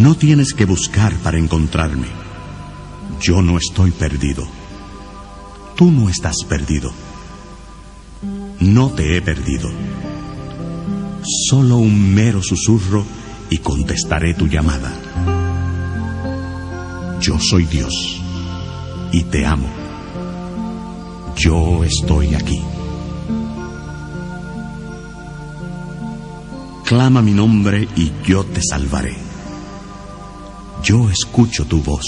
No tienes que buscar para encontrarme. Yo no estoy perdido. Tú no estás perdido. No te he perdido. Solo un mero susurro y contestaré tu llamada. Yo soy Dios y te amo. Yo estoy aquí. Clama mi nombre y yo te salvaré. Yo escucho tu voz.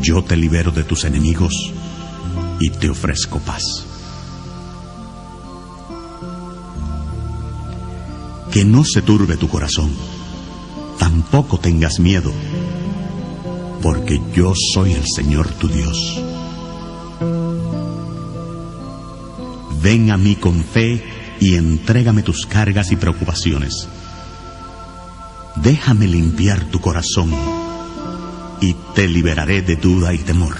Yo te libero de tus enemigos y te ofrezco paz. Que no se turbe tu corazón, tampoco tengas miedo, porque yo soy el Señor tu Dios. Ven a mí con fe y entrégame tus cargas y preocupaciones. Déjame limpiar tu corazón y te liberaré de duda y temor.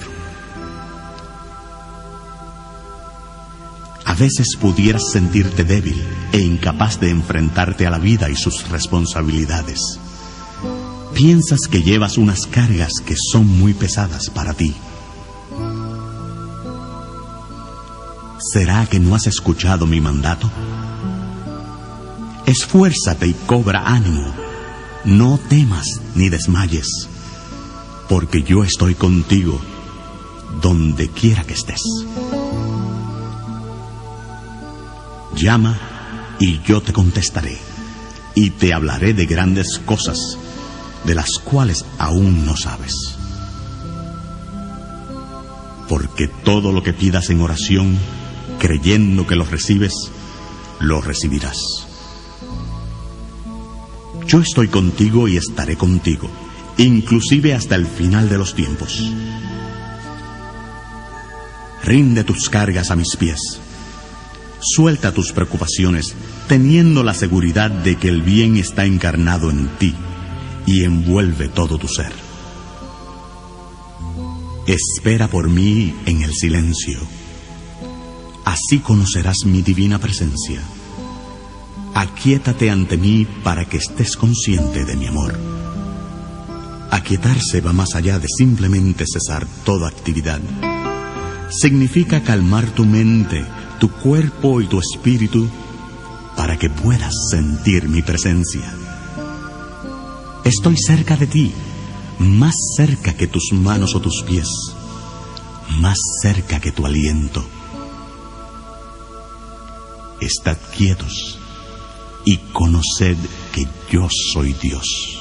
A veces pudieras sentirte débil e incapaz de enfrentarte a la vida y sus responsabilidades. Piensas que llevas unas cargas que son muy pesadas para ti. ¿Será que no has escuchado mi mandato? Esfuérzate y cobra ánimo. No temas ni desmayes, porque yo estoy contigo donde quiera que estés. Llama y yo te contestaré, y te hablaré de grandes cosas de las cuales aún no sabes. Porque todo lo que pidas en oración, creyendo que lo recibes, lo recibirás. Yo estoy contigo y estaré contigo, inclusive hasta el final de los tiempos. Rinde tus cargas a mis pies. Suelta tus preocupaciones, teniendo la seguridad de que el bien está encarnado en ti y envuelve todo tu ser. Espera por mí en el silencio. Así conocerás mi divina presencia. Aquietate ante mí para que estés consciente de mi amor. Aquietarse va más allá de simplemente cesar toda actividad. Significa calmar tu mente, tu cuerpo y tu espíritu para que puedas sentir mi presencia. Estoy cerca de ti, más cerca que tus manos o tus pies, más cerca que tu aliento. Estad quietos y conoced que yo soy Dios.